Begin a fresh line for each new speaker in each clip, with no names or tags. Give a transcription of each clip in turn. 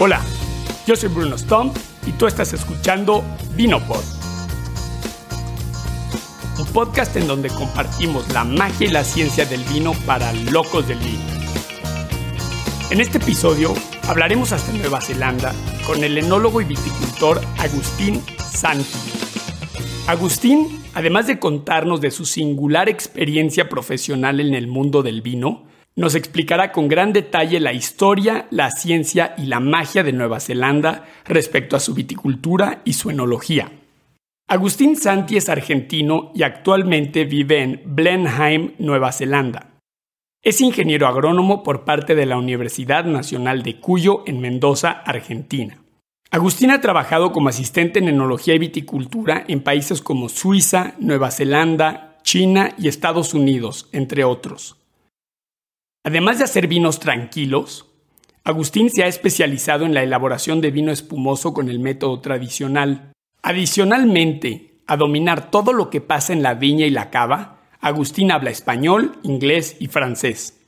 Hola, yo soy Bruno Stump y tú estás escuchando Vinopod. Un podcast en donde compartimos la magia y la ciencia del vino para locos del vino. En este episodio hablaremos hasta Nueva Zelanda con el enólogo y viticultor Agustín Santi. Agustín, además de contarnos de su singular experiencia profesional en el mundo del vino, nos explicará con gran detalle la historia, la ciencia y la magia de Nueva Zelanda respecto a su viticultura y su enología. Agustín Santi es argentino y actualmente vive en Blenheim, Nueva Zelanda. Es ingeniero agrónomo por parte de la Universidad Nacional de Cuyo en Mendoza, Argentina. Agustín ha trabajado como asistente en enología y viticultura en países como Suiza, Nueva Zelanda, China y Estados Unidos, entre otros. Además de hacer vinos tranquilos, Agustín se ha especializado en la elaboración de vino espumoso con el método tradicional. Adicionalmente, a dominar todo lo que pasa en la viña y la cava, Agustín habla español, inglés y francés.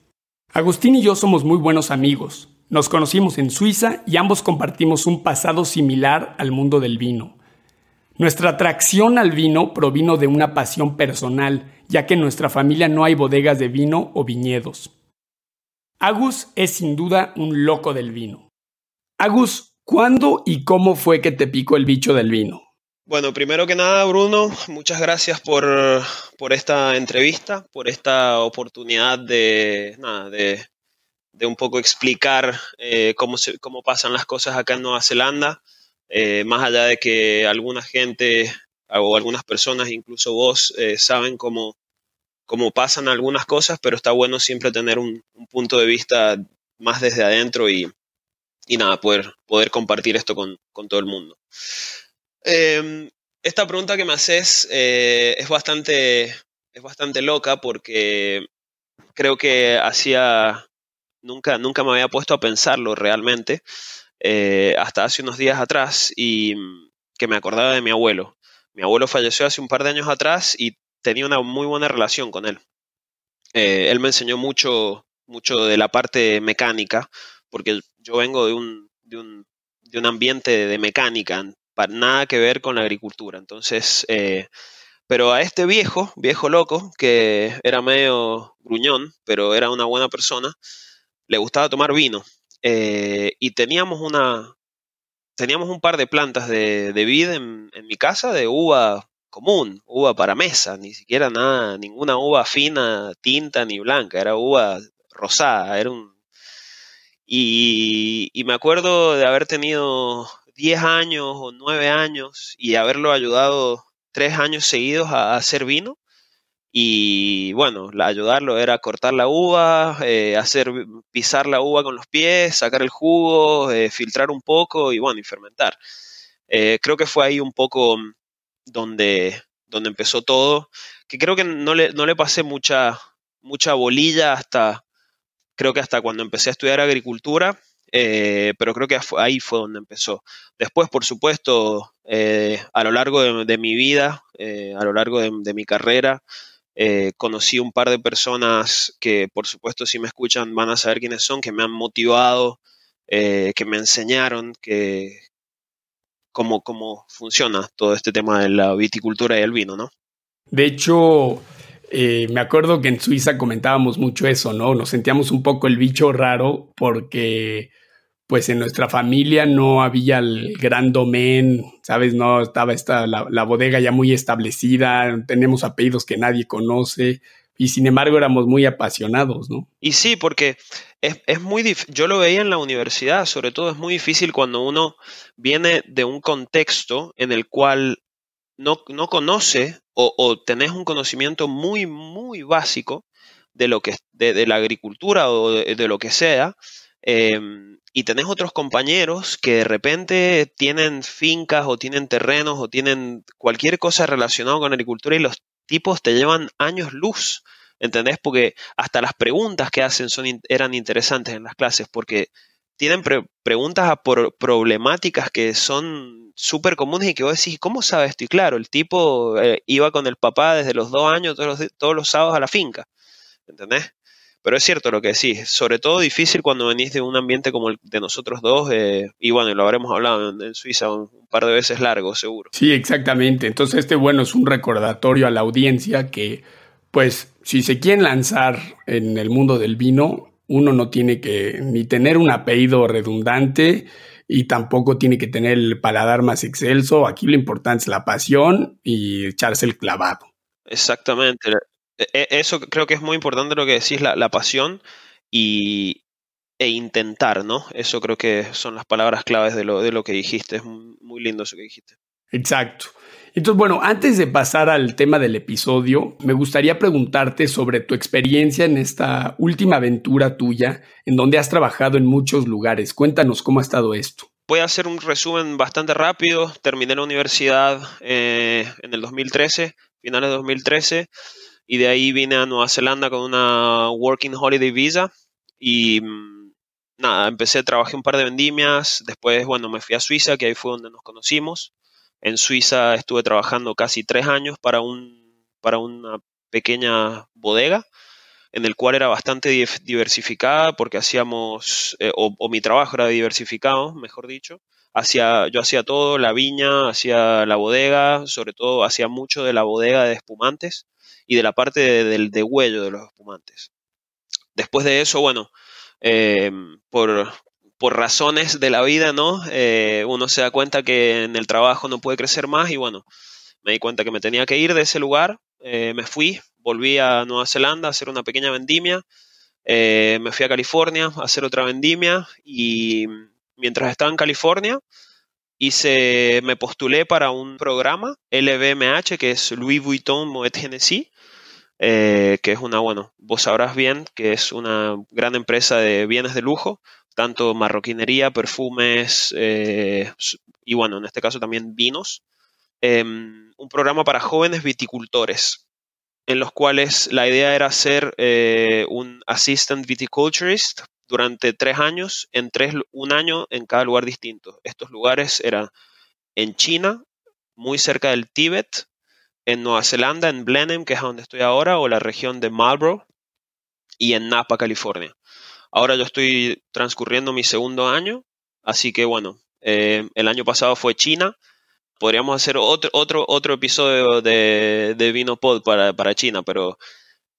Agustín y yo somos muy buenos amigos. Nos conocimos en Suiza y ambos compartimos un pasado similar al mundo del vino. Nuestra atracción al vino provino de una pasión personal, ya que en nuestra familia no hay bodegas de vino o viñedos. Agus es sin duda un loco del vino. Agus, ¿cuándo y cómo fue que te picó el bicho del vino?
Bueno, primero que nada, Bruno, muchas gracias por, esta entrevista, por esta oportunidad de, de, un poco explicar eh, cómo, cómo pasan las cosas acá en Nueva Zelanda, eh, más allá de que alguna gente o algunas personas, incluso vos, eh, saben cómo, cómo pasan algunas cosas, pero está bueno siempre tener un, punto de vista más desde adentro y, nada, poder, poder compartir esto con, todo el mundo. Em, esta pregunta que me haces eh, es, bastante, es bastante loca porque creo que hacía, nunca, nunca me había puesto a pensarlo realmente, eh, hasta hace unos días atrás y que me acordaba de mi abuelo. Mi abuelo falleció hace un par de años atrás y tenía una muy buena relación con él. Eh, él me enseñó mucho, mucho de la parte mecánica, porque yo vengo de un, de un, de un ambiente de mecánica, para nada que ver con la agricultura. Entonces, eh, pero a este viejo, viejo loco, que era medio gruñón, pero era una buena persona, le gustaba tomar vino. Eh, y teníamos una, teníamos un par de plantas de, vid en, mi casa, de uva común, uva para mesa, ni siquiera nada, ninguna uva fina, tinta ni blanca, era uva rosada, era un... Y, me acuerdo de haber tenido 10 años o 9 años y haberlo ayudado 3 años seguidos a, hacer vino. Y bueno, ayudarlo era cortar la uva, eh, hacer pisar la uva con los pies, sacar el jugo, eh, filtrar un poco y bueno, y fermentar. Eh, creo que fue ahí un poco donde, donde empezó todo, que creo que no le, no le pasé mucha, mucha bolilla hasta, creo que hasta cuando empecé a estudiar agricultura, eh, pero creo que ahí fue donde empezó. Después, por supuesto, eh, a lo largo de, mi vida, eh, a lo largo de, mi carrera, conocí un par de personas que, por supuesto, si me escuchan van a saber quiénes son, que me han motivado, que me enseñaron, que, cómo, cómo funciona todo este tema de la viticultura y el vino, ¿no?
De hecho, eh, me acuerdo que en Suiza comentábamos mucho eso, ¿no? Nos sentíamos un poco el bicho raro porque pues en nuestra familia no había el gran domen, ¿sabes? No estaba esta, la, la bodega ya muy establecida, tenemos apellidos que nadie conoce y sin embargo éramos muy apasionados, ¿no?
Y sí, porque es, es muy difícil, yo lo veía en la universidad, sobre todo es muy difícil cuando uno viene de un contexto en el cual no, no conoce o, o, tenés un conocimiento muy, muy básico de lo que de, de la agricultura o de, lo que sea, em, y tenés otros compañeros que de repente tienen fincas o tienen terrenos o tienen cualquier cosa relacionada con agricultura y los tipos te llevan años luz, ¿entendés? Porque hasta las preguntas que hacen son, eran interesantes en las clases, porque tienen preguntas por problemáticas que son súper comunes y que vos decís, ¿cómo sabes esto? Y claro, el tipo eh, iba con el papá desde los dos años, todos los, todos los sábados a la finca, ¿entendés? Pero es cierto lo que decís, sobre todo difícil cuando venís de un ambiente como el de nosotros dos, eh, y bueno, lo habremos hablado en, Suiza un, par de veces largo, seguro.
Sí, exactamente. Entonces este, bueno, es un recordatorio a la audiencia que, pues, si se quieren lanzar en el mundo del vino, uno no tiene que ni tener un apellido redundante y tampoco tiene que tener el paladar más excelso. Aquí lo importante es la pasión y echarse el clavado.
Exactamente. E, e, eso creo que es muy importante lo que decís, la, pasión y, e intentar, ¿no? Eso creo que son las palabras claves de lo, de lo que dijiste. Es muy lindo eso que dijiste.
Exacto. Entonces, bueno, antes de pasar al tema del episodio, me gustaría preguntarte sobre tu experiencia en esta última aventura tuya, en donde has trabajado en muchos lugares. Cuéntanos cómo ha estado esto.
Voy a hacer un resumen bastante rápido. Terminé la universidad eh, en el 2013, finales de 2013, y de ahí vine a Nueva Zelanda con una Working Holiday Visa y mm, nada, empecé, trabajé un par de vendimias, después, bueno, me fui a Suiza, que ahí fue donde nos conocimos. En Suiza estuve trabajando casi tres años para, un, para una pequeña bodega, en el cual era bastante diversificada porque hacíamos, eh, o, mi trabajo era diversificado, mejor dicho. Hacía, yo hacía todo, la viña, hacía la bodega, sobre todo hacía mucho de la bodega de espumantes y de la parte del de, huello de los espumantes. Después de eso, bueno, eh, por, por razones de la vida, ¿no? Eh, uno se da cuenta que en el trabajo no puede crecer más y bueno, me di cuenta que me tenía que ir de ese lugar, eh, me fui, volví a Nueva Zelanda a hacer una pequeña vendimia, eh, me fui a California a hacer otra vendimia y mientras estaba en California hice, me postulé para un programa LVMH que es Louis Vuitton Moet Hennessy, que es una, bueno, vos sabrás bien que es una gran empresa de bienes de lujo, tanto marroquinería, perfumes eh, y bueno, en este caso también vinos. Em, un programa para jóvenes viticultores, en los cuales la idea era ser eh, un assistant viticulturist durante tres años, en tres, un año en cada lugar distinto. Estos lugares eran en China, muy cerca del Tíbet, en Nueva Zelanda, en Blenheim, que es donde estoy ahora, o la región de Marlborough, y en Napa, California. Ahora yo estoy transcurriendo mi segundo año, así que bueno, eh, el año pasado fue China. Podríamos hacer otro, otro, otro episodio de, de Vino Pod para, para China, pero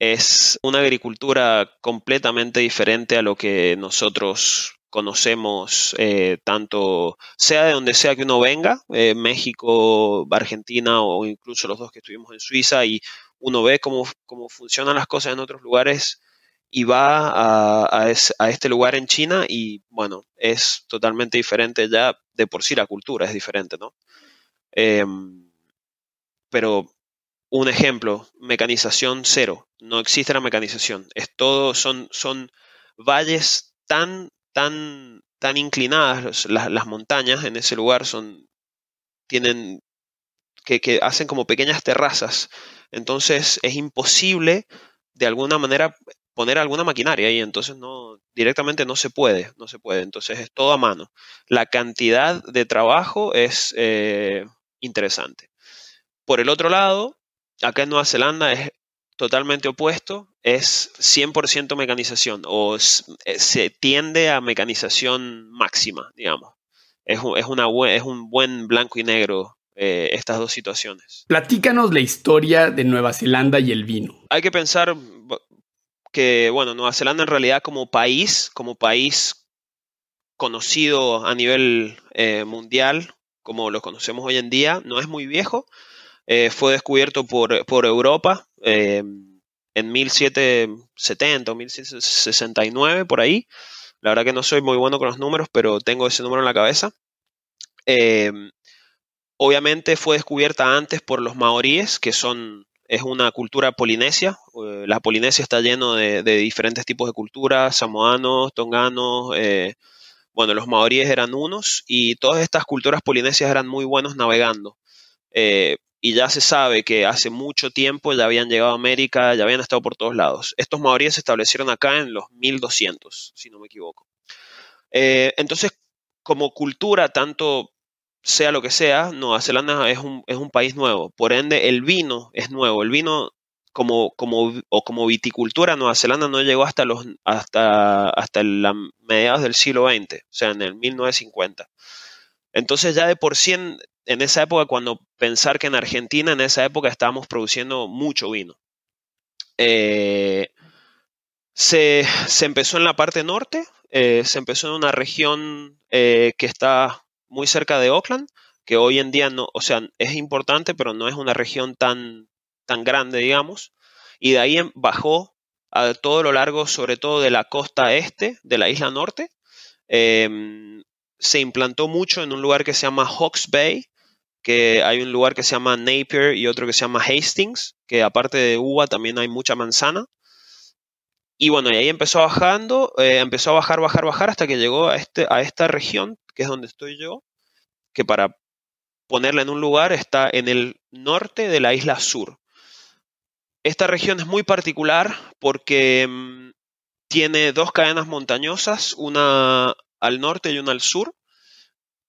es una agricultura completamente diferente a lo que nosotros conocemos, eh, tanto sea de donde sea que uno venga, eh, México, Argentina o incluso los dos que estuvimos en Suiza, y uno ve cómo, cómo funcionan las cosas en otros lugares y va a, este lugar en China y bueno, es totalmente diferente ya de por sí la cultura es diferente, ¿no? Em, pero un ejemplo, mecanización cero, no existe la mecanización, es todo, son, son valles tan, tan, tan inclinadas, las, montañas en ese lugar son, tienen, que, que hacen como pequeñas terrazas, entonces es imposible de alguna manera poner alguna maquinaria ahí, entonces no, directamente no se puede, no se puede, entonces es todo a mano. La cantidad de trabajo es eh, interesante. Por el otro lado, acá en Nueva Zelanda es totalmente opuesto, es 100% mecanización o eh, se tiende a mecanización máxima, digamos. Es, es, una, es un buen blanco y negro eh, estas dos situaciones.
Platícanos la historia de Nueva Zelanda y el vino.
Hay que pensar que, bueno, Nueva Zelanda en realidad como país, como país conocido a nivel eh, mundial, como lo conocemos hoy en día, no es muy viejo. Eh, fue descubierto por, por Europa eh, en 1770 o 1769, por ahí. La verdad que no soy muy bueno con los números, pero tengo ese número en la cabeza. obviamente fue descubierta antes por los maoríes, que son es una cultura polinesia. Eh, la Polinesia está lleno de, diferentes tipos de culturas, samoanos, tonganos. Eh, bueno, los maoríes eran unos y todas estas culturas polinesias eran muy buenos navegando. Eh, y ya se sabe que hace mucho tiempo ya habían llegado a América, ya habían estado por todos lados. Estos maoríes se establecieron acá en los 1200, si no me equivoco. entonces, como cultura, tanto sea lo que sea, Nueva Zelanda es un, es un país nuevo. Por ende, el vino es nuevo. El vino como, como, o como viticultura, Nueva Zelanda no llegó hasta, los, hasta, hasta mediados del siglo XX, o sea, en el 1950. Entonces ya de por sí en, esa época, cuando pensar que en Argentina en esa época estábamos produciendo mucho vino. Eh, se, empezó en la parte norte, eh, se empezó en una región eh, que está muy cerca de Oakland, que hoy en día no, o sea, es importante, pero no es una región tan, tan grande, digamos. Y de ahí bajó a todo lo largo, sobre todo de la costa este de la isla norte. Em, se implantó mucho en un lugar que se llama Hawks Bay, que hay un lugar que se llama Napier y otro que se llama Hastings, que aparte de uva también hay mucha manzana. Y bueno, y ahí empezó bajando, eh, empezó a bajar, bajar, bajar hasta que llegó a, este, a esta región, que es donde estoy yo, que para ponerla en un lugar está en el norte de la isla sur. Esta región es muy particular porque mm, tiene dos cadenas montañosas, una al norte y una al sur,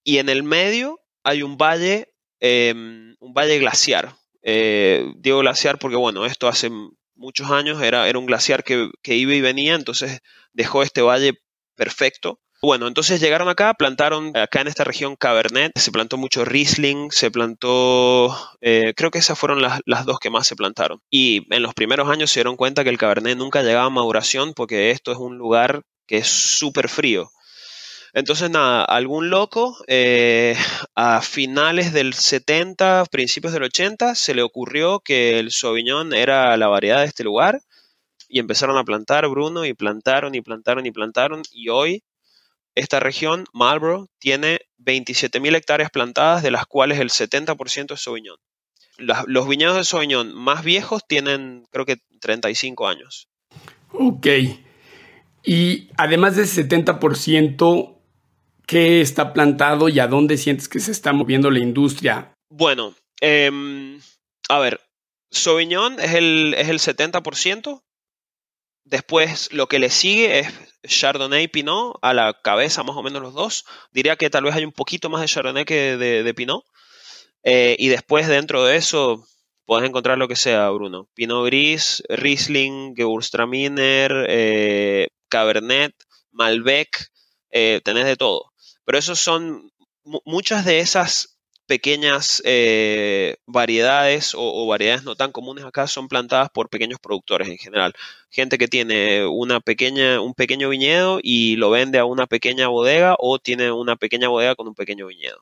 y en el medio hay un valle, em, un valle glaciar. Eh, digo glaciar porque, bueno, esto hace muchos años, era, era un glaciar que, iba y venía, entonces dejó este valle perfecto. Bueno, entonces llegaron acá, plantaron acá en esta región Cabernet, se plantó mucho Riesling, se plantó, eh, creo que esas fueron las, las, dos que más se plantaron. Y en los primeros años se dieron cuenta que el Cabernet nunca llegaba a maduración porque esto es un lugar que es súper frío. Entonces, nada, algún loco eh, a finales del 70, principios del 80, se le ocurrió que el Sauvignon era la variedad de este lugar y empezaron a plantar Bruno y plantaron y plantaron y plantaron y hoy esta región, Marlborough, tiene 27.000 hectáreas plantadas, de las cuales el 70% es Sauvignon. los viñedos de Sauvignon más viejos tienen, creo que, 35 años.
Ok. Y además del 70%, ¿Qué está plantado y a dónde sientes que se está moviendo la industria?
Bueno, em, a ver, Sauvignon es el, es el 70%. Después lo que le sigue es Chardonnay y Pinot, a la cabeza más o menos los dos. Diría que tal vez hay un poquito más de Chardonnay que de, Pinot. Eh, y después dentro de eso puedes encontrar lo que sea, Bruno. Pinot Gris, Riesling, Gewürztraminer, eh, Cabernet, Malbec, eh, tenés de todo. Pero esos son muchas de esas pequeñas eh, variedades o, variedades no tan comunes acá son plantadas por pequeños productores en general. Gente que tiene una pequeña, un pequeño viñedo y lo vende a una pequeña bodega o tiene una pequeña bodega con un pequeño viñedo.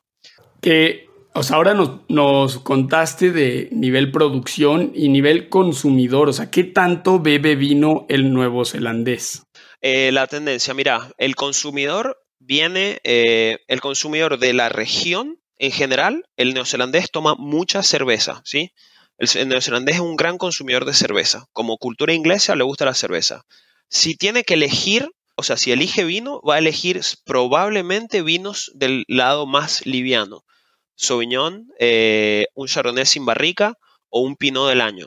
Que, o sea, ahora nos, nos contaste de nivel producción y nivel consumidor. O sea, ¿qué tanto bebe vino el nuevo zelandés?
Eh, la tendencia, mira, el consumidor viene eh, el consumidor de la región en general, el neozelandés toma mucha cerveza, ¿sí? El, neozelandés es un gran consumidor de cerveza. Como cultura inglesa le gusta la cerveza. Si tiene que elegir, o sea, si elige vino, va a elegir probablemente vinos del lado más liviano. Sauvignon, eh, un Chardonnay sin barrica o un Pinot del año.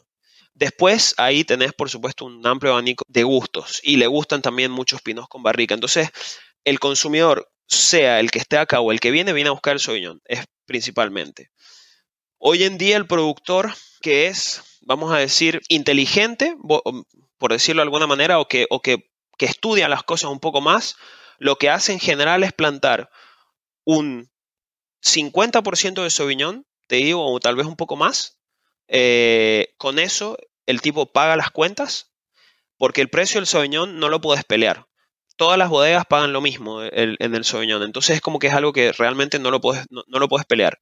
Después ahí tenés, por supuesto, un amplio abanico de gustos y le gustan también muchos pinos con barrica. Entonces, el consumidor, sea el que esté acá o el que viene, viene a buscar el Sauvignon, es principalmente. Hoy en día el productor que es, vamos a decir, inteligente, por decirlo de alguna manera, o que, o que, estudia las cosas un poco más, lo que hace en general es plantar un 50% de Sauvignon, te digo, o tal vez un poco más. Eh, con eso el tipo paga las cuentas porque el precio del Sauvignon no lo puedes pelear todas las bodegas pagan lo mismo en el Sauvignon. Entonces es como que es algo que realmente no lo puedes, no, lo puedes pelear.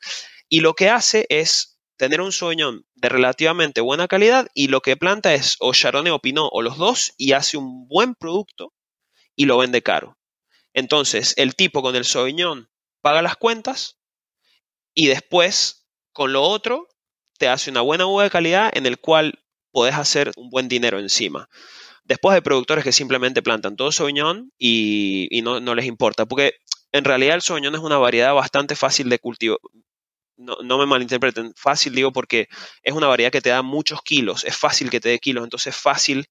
Y lo que hace es tener un Sauvignon de relativamente buena calidad y lo que planta es o Chardonnay o Pinot o los dos y hace un buen producto y lo vende caro. Entonces el tipo con el Sauvignon paga las cuentas y después con lo otro te hace una buena uva de calidad en el cual puedes hacer un buen dinero encima. Después hay productores que simplemente plantan todo Sauvignon y, no, les importa, porque en realidad el Sauvignon es una variedad bastante fácil de cultivo. No, me malinterpreten, fácil digo porque es una variedad que te da muchos kilos, es fácil que te dé kilos, entonces es fácil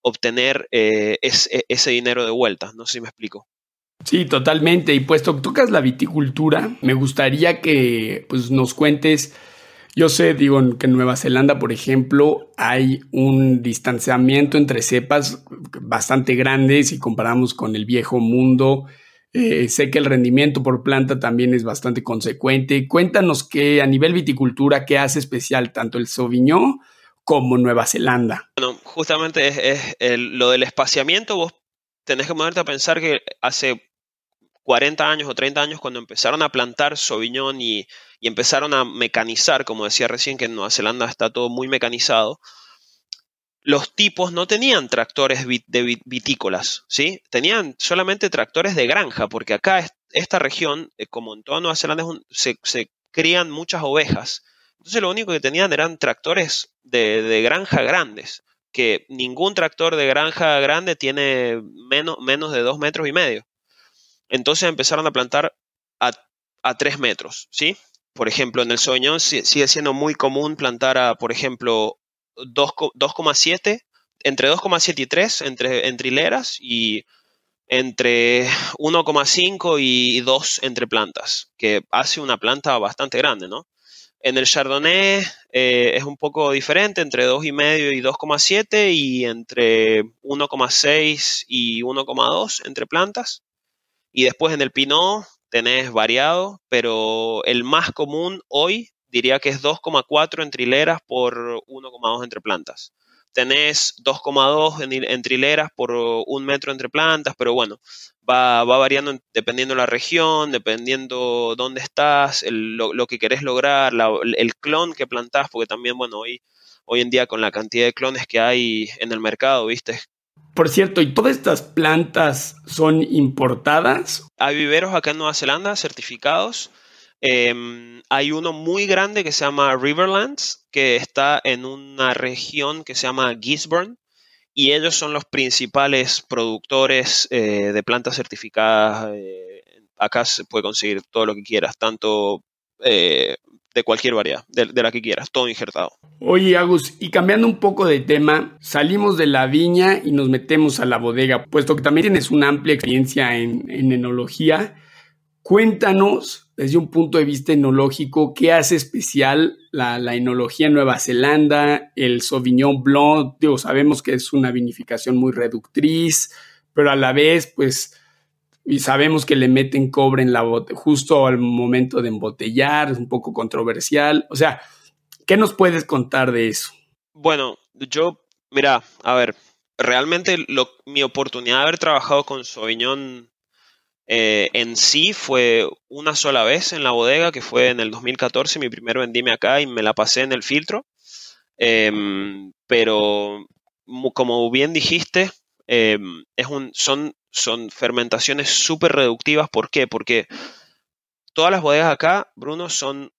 obtener eh, e, ese dinero de vuelta. No sé si me explico.
Sí, totalmente. Y puesto que tocas la viticultura, me gustaría que pues, nos cuentes Yo sé, digo, que en Nueva Zelanda, por ejemplo, hay un distanciamiento entre cepas bastante grande si comparamos con el viejo mundo. Eh, sé que el rendimiento por planta también es bastante consecuente. Cuéntanos que a nivel viticultura, ¿qué hace especial tanto el Sauvignon como Nueva Zelanda?
Bueno, justamente es, lo del espaciamiento. Vos tenés que ponerte a pensar que hace 40 años o 30 años, cuando empezaron a plantar Sauvignon y, empezaron a mecanizar, como decía recién, que en Nueva Zelanda está todo muy mecanizado, los tipos no tenían tractores de vitícolas, ¿sí? Tenían solamente tractores de granja, porque acá, esta región, eh, como en toda Nueva Zelanda, se, crían muchas ovejas. Entonces lo único que tenían eran tractores de, de granja grandes, que ningún tractor de granja grande tiene menos, menos de dos metros y medio. Entonces empezaron a plantar a, a 3 metros, ¿sí? Por ejemplo, en el Sauvignon sigue siendo muy común plantar por ejemplo, 2,7, entre 2,7 y 3 entre, entre hileras y entre 1,5 y 2 entre plantas, que hace una planta bastante grande, ¿no? En el Chardonnay eh, es un poco diferente, entre 2,5 y 2,7 y entre 1,6 y 1,2 entre plantas. Y después en el Pinot tenés variado, pero el más común hoy diría que es 2,4 en trileras por 1,2 entre plantas. Tenés 2,2 en, trileras por un metro entre plantas, pero bueno, va, variando dependiendo de la región, dependiendo dónde estás, lo, que querés lograr, el clon que plantás, porque también, bueno, hoy, hoy en día con la cantidad de clones que hay en el mercado, viste,
por cierto, ¿y todas estas plantas son importadas?
Hay viveros acá en Nueva Zelanda certificados. Em, hay uno muy grande que se llama Riverlands, que está en una región que se llama Gisborne, y ellos son los principales productores eh, de plantas certificadas. Eh, acá se puede conseguir todo lo que quieras, tanto eh, de cualquier variedad, de, la que quieras, todo injertado.
Oye, Agus, y cambiando un poco de tema, salimos de la viña y nos metemos a la bodega, puesto que también tienes una amplia experiencia en, enología. Cuéntanos, desde un punto de vista enológico, qué hace especial la, la, enología en Nueva Zelanda, el Sauvignon Blanc. Digo, sabemos que es una vinificación muy reductriz, pero a la vez, pues y sabemos que le meten cobre en la justo al momento de embotellar, es un poco controversial. O sea, ¿qué nos puedes contar de eso?
Bueno, yo, mira, a ver, realmente mi oportunidad de haber trabajado con Sauvignon eh, en sí fue una sola vez en la bodega, que fue en el 2014, mi primer vendime acá y me la pasé en el filtro. Em, pero como bien dijiste, em, es un, son son fermentaciones súper reductivas. ¿Por qué? Porque todas las bodegas acá, Bruno, son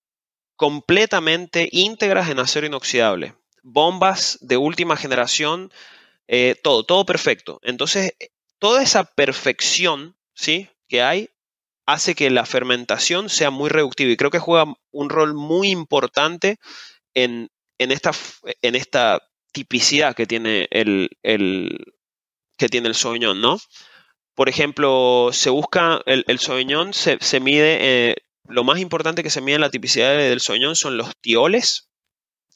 completamente íntegras en acero inoxidable. Bombas de última generación, eh, todo, todo perfecto. Entonces, toda esa perfección ¿sí? que hay hace que la fermentación sea muy reductiva y creo que juega un rol muy importante en, esta, en esta tipicidad que tiene el, que tiene el Sauvignon, ¿no? Por ejemplo, se busca el, el Sauvignon, se, mide, eh, lo más importante que se mide en la tipicidad del Sauvignon son los tioles,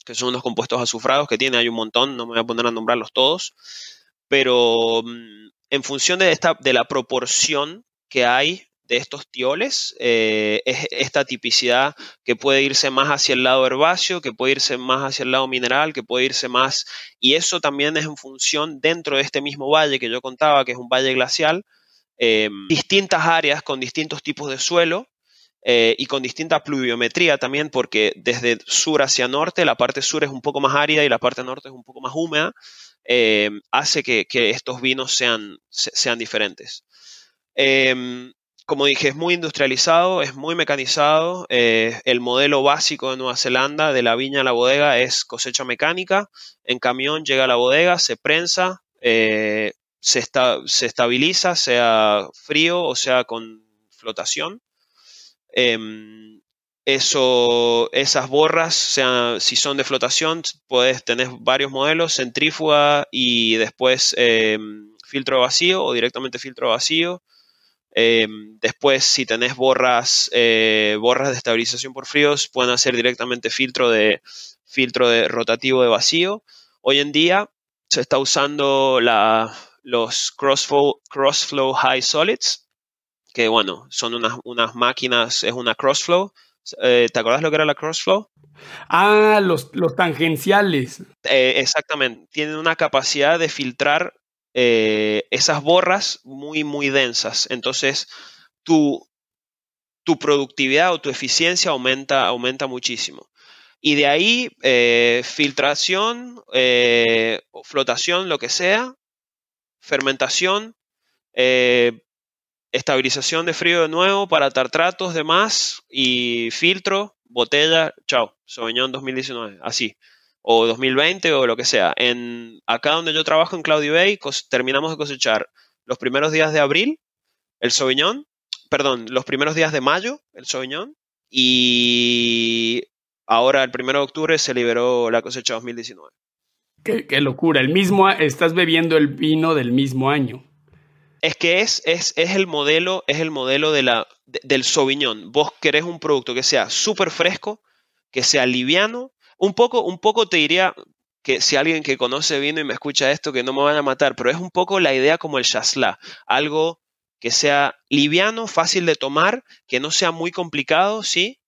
que son unos compuestos azufrados que tiene, hay un montón, no me voy a poner a nombrarlos todos, pero mm, en función de, esta, de la proporción que hay de estos tioles, eh, es esta tipicidad que puede irse más hacia el lado herbáceo, que puede irse más hacia el lado mineral, que puede irse más, y eso también es en función dentro de este mismo valle que yo contaba, que es un valle glacial, eh, distintas áreas con distintos tipos de suelo, eh, y con distinta pluviometría también, porque desde sur hacia norte, la parte sur es un poco más árida y la parte norte es un poco más húmeda, hace que, estos vinos sean, sean diferentes como dije, es muy industrializado, es muy mecanizado. Eh, el modelo básico de Nueva Zelanda, de la viña a la bodega, es cosecha mecánica. En camión llega a la bodega, se prensa, eh, se, estabiliza, sea frío o sea con flotación. Em, eso, esas borras, si son de flotación, puedes tener varios modelos, centrífuga y después em, filtro vacío o directamente filtro vacío. Em, después, si tenés borras, eh, borras de estabilización por fríos, pueden hacer directamente filtro de, filtro de rotativo de vacío. Hoy en día se está usando la, los crossflow, crossflow high solids, que bueno, son unas, unas máquinas, es una crossflow. Eh, ¿Te acuerdas lo que era la crossflow?
Ah, los, los tangenciales.
Eh, exactamente. Tienen una capacidad de filtrar eh, esas borras muy, muy densas. Entonces, tu, tu, productividad o tu eficiencia aumenta, aumenta muchísimo. Y de ahí, filtración, flotación, lo que sea, fermentación, estabilización de frío de nuevo para tartratos, demás, y filtro, botella, chao, Sauvignon 2019, así, o 2020 o lo que sea. En, acá donde yo trabajo en Claudio Bay, terminamos de cosechar los primeros días de abril, el Sauvignon, perdón, los primeros días de mayo, el Sauvignon, y ahora el primero de octubre se liberó la cosecha 2019.
Qué, qué locura, el mismo, estás bebiendo el vino del mismo año.
Es que es, es, es, el modelo, es el modelo de la, del Sauvignon. Vos querés un producto que sea súper fresco, que sea liviano. Un poco, un poco te diría que si alguien que conoce vino y me escucha esto, que no me van a matar, pero es un poco la idea como el chasla. Algo que sea liviano, fácil de tomar, que no sea muy complicado, ¿sí?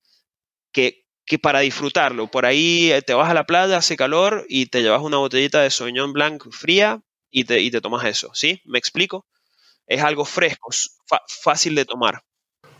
Que, que para disfrutarlo. Por ahí eh, te vas a la playa, hace calor y te llevas una botellita de Sauvignon Blanc fría y te, y te tomas eso, ¿sí? ¿Me explico? es algo fresco, fácil de tomar.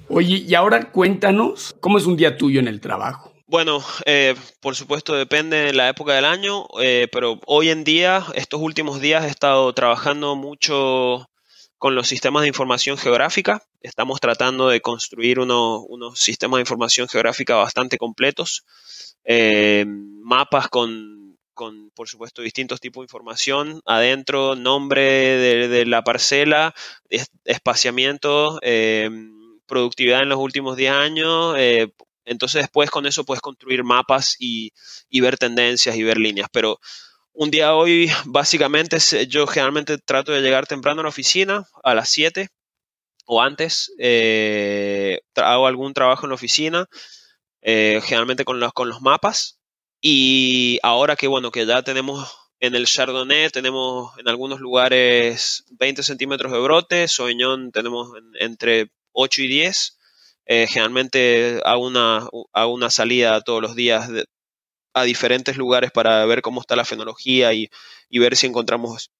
Oye, y ahora cuéntanos, ¿cómo es un día tuyo en el trabajo?
Bueno, eh, por supuesto depende de la época del año, eh, pero hoy en día, estos últimos días he estado trabajando mucho con los sistemas de información geográfica. Estamos tratando de construir unos, sistemas de información geográfica bastante completos, eh, mapas con con, por supuesto, distintos tipos de información adentro, nombre de, la parcela, espaciamiento, eh, productividad en los últimos 10 años. Eh, entonces después con eso puedes construir mapas y, ver tendencias y ver líneas. Pero un día hoy, básicamente, yo generalmente trato de llegar temprano a la oficina, a las 7 o antes. Eh, hago algún trabajo en la oficina, generalmente con los, con los mapas. Y ahora que bueno, que ya tenemos en el Chardonnay, tenemos en algunos lugares 20 centímetros de brote, Sauvignon tenemos entre 8 y 10. Eh, generalmente hago una, una salida todos los días a diferentes lugares para ver cómo está la fenología y, ver si encontramos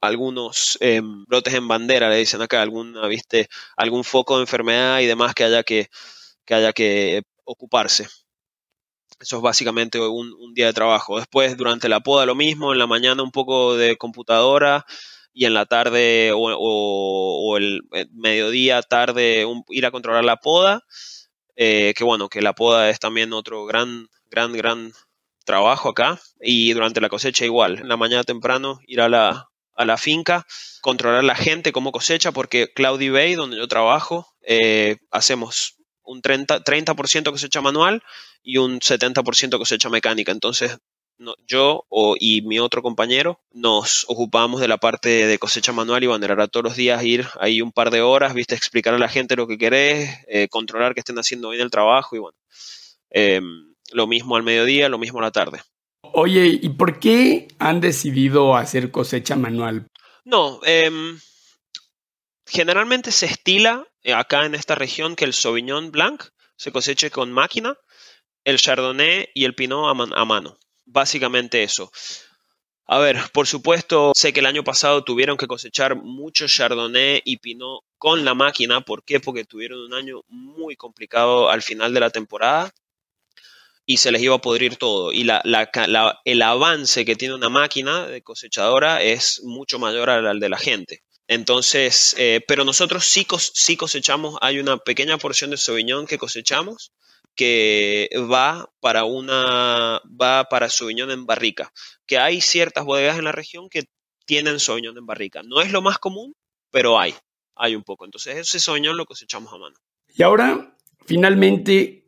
algunos em, brotes en bandera, le dicen acá, alguna, ¿viste? algún foco de enfermedad y demás que haya que, que, haya que ocuparse. Eso es básicamente un, día de trabajo. Después, durante la poda, lo mismo. En la mañana, un poco de computadora. Y en la tarde o, el, eh, mediodía, tarde, ir a controlar la poda. Eh, que bueno, que la poda es también otro gran, gran, gran trabajo acá. Y durante la cosecha, igual. En la mañana temprano, ir a la, a la finca, controlar la gente, cómo cosecha, porque Cloudy Bay, donde yo trabajo, eh, hacemos un 30%, 30 cosecha manual y un 70% cosecha mecánica. Entonces, yo o, y mi otro compañero nos ocupamos de la parte de cosecha manual y banderar a todos los días, ir ahí un par de horas, viste, explicar a la gente lo que querés, eh, controlar que estén haciendo bien el trabajo y bueno, em, lo mismo al mediodía, lo mismo a la tarde.
Oye, ¿y por qué han decidido hacer cosecha manual?
No, em, generalmente se estila eh, acá en esta región que el Sauvignon Blanc se coseche con máquina, el Chardonnay y el Pinot a, mano. Básicamente eso. A ver, por supuesto, sé que el año pasado tuvieron que cosechar mucho Chardonnay y Pinot con la máquina. ¿Por qué? Porque tuvieron un año muy complicado al final de la temporada y se les iba a podrir todo. Y el avance que tiene una máquina de cosechadora es mucho mayor al de la gente. Entonces, eh, pero nosotros sí, cosechamos, hay una pequeña porción de Sauvignon que cosechamos que va para una, va para Sauvignon en barrica, que hay ciertas bodegas en la región que tienen Sauvignon en barrica. No es lo más común, pero hay, hay un poco. Entonces ese Sauvignon lo cosechamos a mano.
Y ahora, finalmente,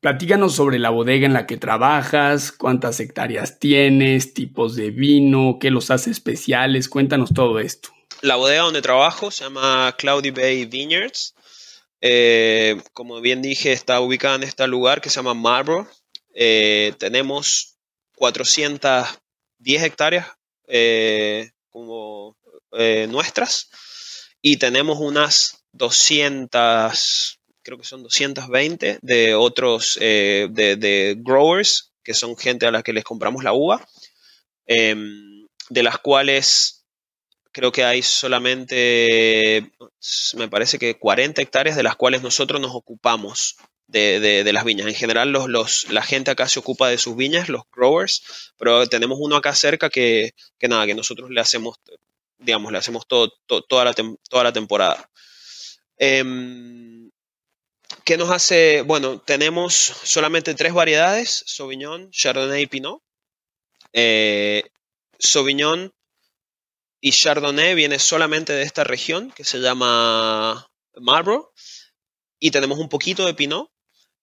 platícanos sobre la bodega en la que trabajas, cuántas hectáreas tienes, tipos de vino, qué los hace especiales, cuéntanos todo esto.
la bodega donde trabajo se llama Cloudy Bay Vineyards. Eh, como bien dije, está ubicada en este lugar que se llama Marlborough. Eh, tenemos 410 hectáreas como nuestras y tenemos unas 200, creo que son 220 de otros, de, growers, que son gente a la que les compramos la uva, em, de las cuales creo que hay solamente, me parece que 40 hectáreas de las cuales nosotros nos ocupamos de, las viñas. En general, los, la gente acá se ocupa de sus viñas, los growers, pero tenemos uno acá cerca que, nada, que nosotros le hacemos, digamos, le hacemos todo, toda, la toda la temporada. Em, ¿Qué nos hace? Bueno, tenemos solamente tres variedades, Sauvignon, Chardonnay y Pinot. Eh, y Chardonnay viene solamente de esta región que se llama Marlborough. Y tenemos un poquito de Pinot.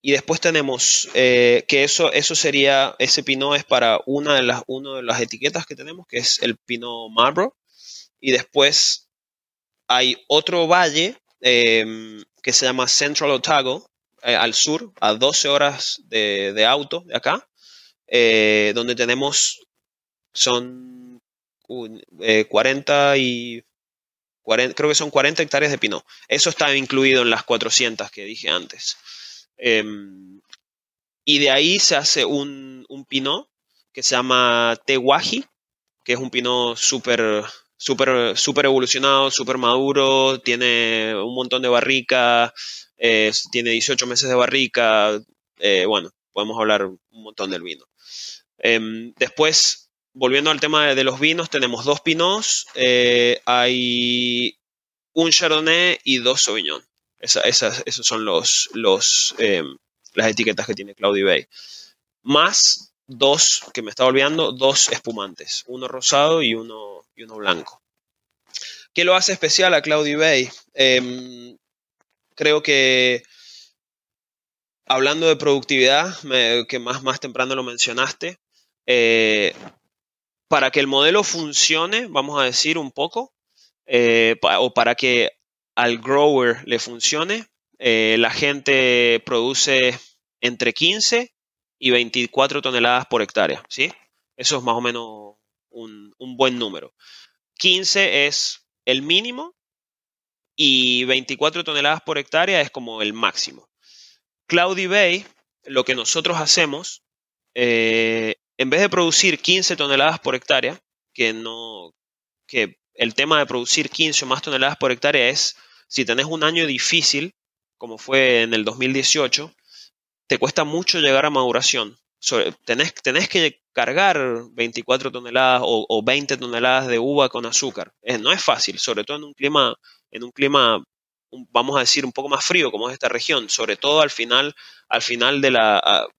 Y después tenemos eh, que eso, eso sería, ese Pinot es para una de las, una de las etiquetas que tenemos, que es el Pinot Marlborough. Y después hay otro valle em, que se llama Central Otago, eh, al sur, a 12 horas de, auto de acá, eh, donde tenemos, son 40 eh, y 40, creo que son 40 hectáreas de pino. Eso está incluido en las 400 que dije antes. Em, y de ahí se hace un, un pino que se llama Tewaji, que es un pino súper súper super evolucionado, súper maduro, tiene un montón de barrica, tiene 18 meses de barrica, eh, bueno, podemos hablar un montón del vino. Em, después volviendo al tema de, los vinos, tenemos dos pinos, eh, hay un chardonnay y dos sauvignon. esas, esos son los, los, eh, las etiquetas que tiene Cloudy Bay. Más dos, que me estaba olvidando, dos espumantes, uno rosado y uno, y uno blanco. ¿Qué lo hace especial a Cloudy Bay? Em, creo que hablando de productividad, que más, más temprano lo mencionaste, eh, para que el modelo funcione, vamos a decir un poco, eh, o para que al grower le funcione, eh, la gente produce entre 15 y 24 toneladas por hectárea, ¿sí? Eso es más o menos un, buen número. 15 es el mínimo y 24 toneladas por hectárea es como el máximo. Cloudy Bay, lo que nosotros hacemos eh, en vez de producir 15 toneladas por hectárea, que no, que el tema de producir 15 o más toneladas por hectárea es, si tenés un año difícil, como fue en el 2018, te cuesta mucho llegar a maduración. tenés, tenés, que cargar 24 toneladas o, 20 toneladas de uva con azúcar. no es fácil, sobre todo en un clima, en un clima, vamos a decir, un poco más frío como es esta región, sobre todo al final, al final de la,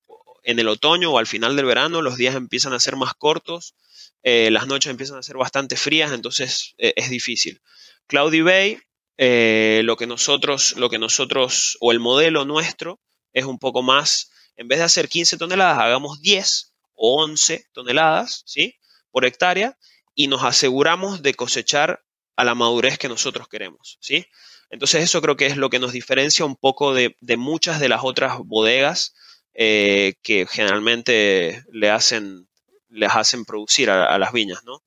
en el otoño o al final del verano los días empiezan a ser más cortos, eh, las noches empiezan a ser bastante frías, entonces eh, es difícil. Cloudy Bay, eh, lo que nosotros, lo que nosotros, o el modelo nuestro, es un poco más, en vez de hacer 15 toneladas, hagamos 10 o 11 toneladas, ¿sí? Por hectárea, y nos aseguramos de cosechar a la madurez que nosotros queremos, ¿sí? Entonces eso creo que es lo que nos diferencia un poco de, de muchas de las otras bodegas eh, que generalmente le hacen, les hacen producir a, las viñas, ¿no?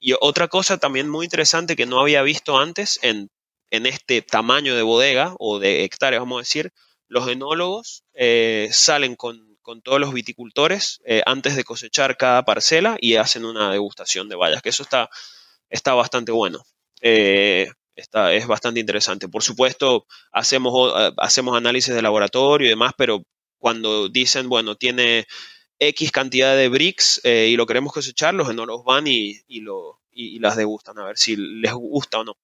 Y otra cosa también muy interesante que no había visto antes en, este tamaño de bodega o de hectáreas, vamos a decir, los enólogos eh, salen con, todos los viticultores eh, antes de cosechar cada parcela y hacen una degustación de bayas, que eso está, está bastante bueno. está, es bastante interesante. Por supuesto, hacemos, hacemos análisis de laboratorio y demás, pero cuando dicen, bueno, tiene X cantidad de bricks eh, y lo queremos cosechar, los enólogos van y, lo, y, las degustan a ver si les gusta o no.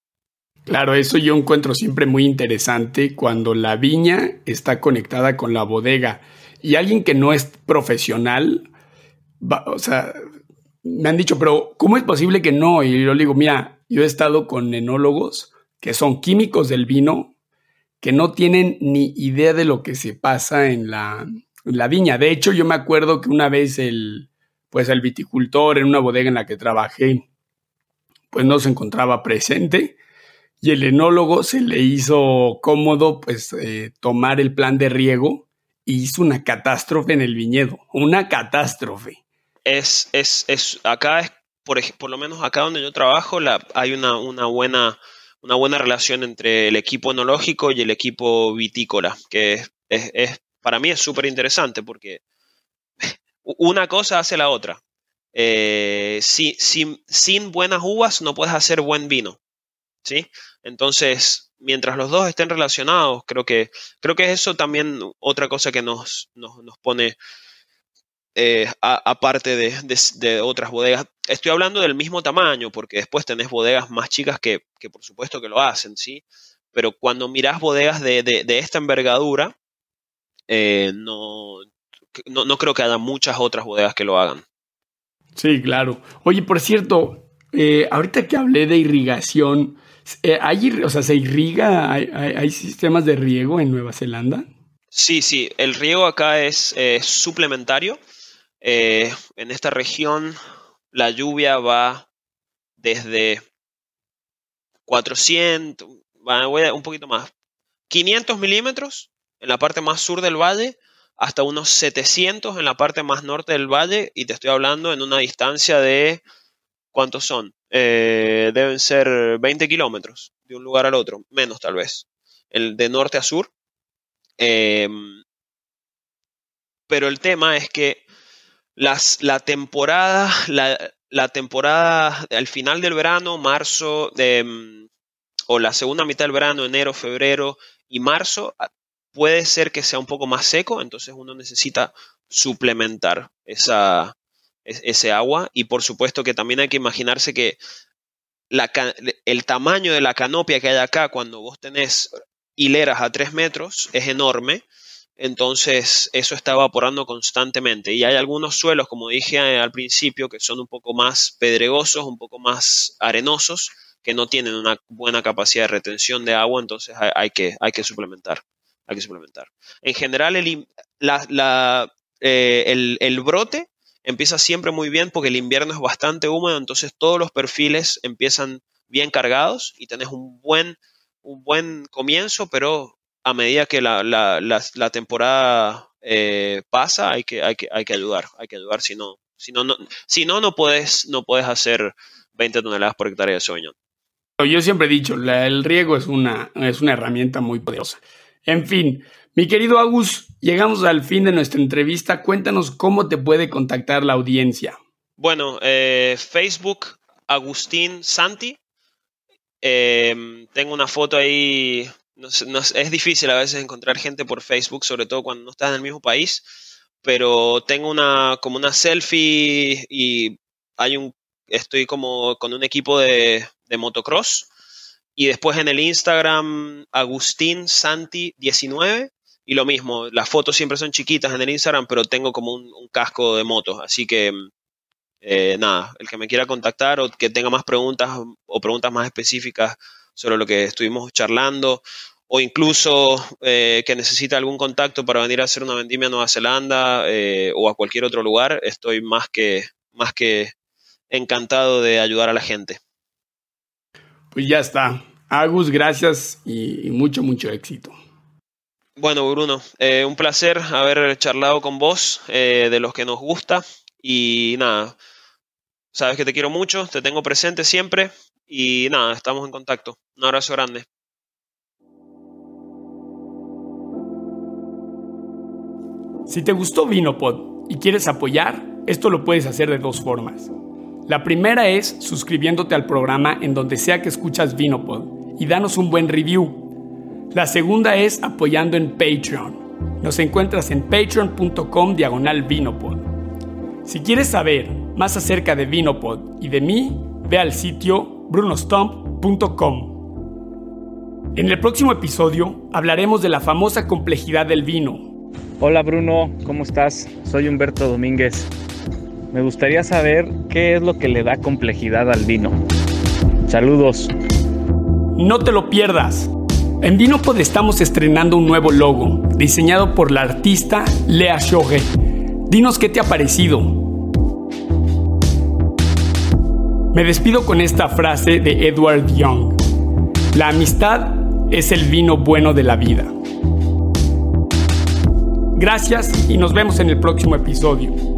Claro, eso yo encuentro siempre muy interesante cuando la viña está conectada con la bodega y alguien que no es profesional, o sea, me han dicho, pero ¿cómo es posible que no? Y yo le digo, mira, yo he estado con enólogos que son químicos del vino que no tienen ni idea de lo que se pasa en la, viña. De hecho, yo me acuerdo que una vez el, pues el viticultor en una bodega en la que trabajé, pues no se encontraba presente y el enólogo se le hizo cómodo pues eh, tomar el plan de riego y hizo una catástrofe en el viñedo, una catástrofe.
Es, es, es acá es, por, por lo menos acá donde yo trabajo, la, hay una, una, buena, una buena relación entre el equipo enológico y el equipo vitícola, que es, es para mí es súper interesante porque una cosa hace la otra. Eh, sin buenas uvas no puedes hacer buen vino. ¿sí? Entonces, mientras los dos estén relacionados, creo que, creo que eso también otra cosa que nos, nos, pone eh, aparte de, otras bodegas. Estoy hablando del mismo tamaño, porque después tenés bodegas más chicas que, por supuesto que lo hacen, ¿sí? Pero cuando mirás bodegas de, esta envergadura, eh, no, no, creo que haya muchas otras bodegas que lo hagan.
Sí, claro. Oye, por cierto, eh, ahorita que hablé de irrigación, ¿hay, o sea, ¿se irriga? ¿Hay, sistemas de riego en Nueva Zelanda?
Sí, sí. El riego acá es suplementario. Eh, en esta región la lluvia va desde 400, va, un poquito más, 500 milímetros en la parte más sur del valle hasta unos 700 en la parte más norte del valle y te estoy hablando en una distancia de, ¿cuántos son? Eh, deben ser 20 kilómetros de un lugar al otro, menos tal vez, el de norte a sur. Em, pero el tema es que las, la temporada, la, temporada al final del verano, marzo, em, o la segunda mitad del verano, enero, febrero y marzo, puede ser que sea un poco más seco, entonces uno necesita suplementar esa, ese agua. Y por supuesto que también hay que imaginarse que la, el tamaño de la canopia que hay acá cuando vos tenés hileras a 3 metros es enorme, entonces eso está evaporando constantemente y hay algunos suelos, como dije al principio, que son un poco más pedregosos, un poco más arenosos, que no tienen una buena capacidad de retención de agua, entonces hay que, hay que suplementar hay que suplementar. En general, el, eh, el, brote empieza siempre muy bien porque el invierno es bastante húmedo, entonces todos los perfiles empiezan bien cargados y tenés un buen, un buen comienzo, pero a medida que la, temporada eh, pasa, hay que, hay, que, hay que ayudar, hay que ayudar, si no, si no, no, si no, no puedes, no puedes hacer 20 toneladas por hectárea de soñón.
Yo siempre he dicho, el riego es una, es una herramienta muy poderosa. En fin, mi querido Agus, llegamos al fin de nuestra entrevista. Cuéntanos cómo te puede contactar la audiencia.
Bueno, eh, Facebook, Agustín Santi. Em, tengo una foto ahí. Es difícil a veces encontrar gente por Facebook, sobre todo cuando no estás en el mismo país. Pero tengo una como una selfie y hay un estoy como con un equipo de, de motocross y después en el Instagram, Agustín Santi 19. Y lo mismo, las fotos siempre son chiquitas en el Instagram, pero tengo como un, casco de motos. Así que eh, nada, el que me quiera contactar o que tenga más preguntas o preguntas más específicas sobre lo que estuvimos charlando, o incluso eh, que necesite algún contacto para venir a hacer una vendimia a Nueva Zelanda eh, o a cualquier otro lugar, estoy más que, más que encantado de ayudar a la gente.
Pues ya está. Agus, gracias y, mucho, mucho éxito.
Bueno, Bruno, eh, un placer haber charlado con vos de los que nos gusta y nada, sabes que te quiero mucho, te tengo presente siempre y nada, estamos en contacto. Un abrazo grande.
Si te gustó Vinopod y quieres apoyar, esto lo puedes hacer de dos formas. La primera es suscribiéndote al programa en donde sea que escuchas Vinopod y danos un buen review. La segunda es apoyando en Patreon. Nos encuentras en patreon.com diagonal Vinopod. Si quieres saber más acerca de Vinopod y de mí, ve al sitio brunostomp.com. En el próximo episodio hablaremos de la famosa complejidad del vino.
Hola Bruno, ¿cómo estás? Soy Humberto Domínguez. Me gustaría saber qué es lo que le da complejidad al vino. Saludos.
No te lo pierdas. En Vinopod estamos estrenando un nuevo logo, diseñado por la artista Lea Shoge. Dinos qué te ha parecido. Me despido con esta frase de Edward Young. La amistad es el vino bueno de la vida. Gracias y nos vemos en el próximo episodio.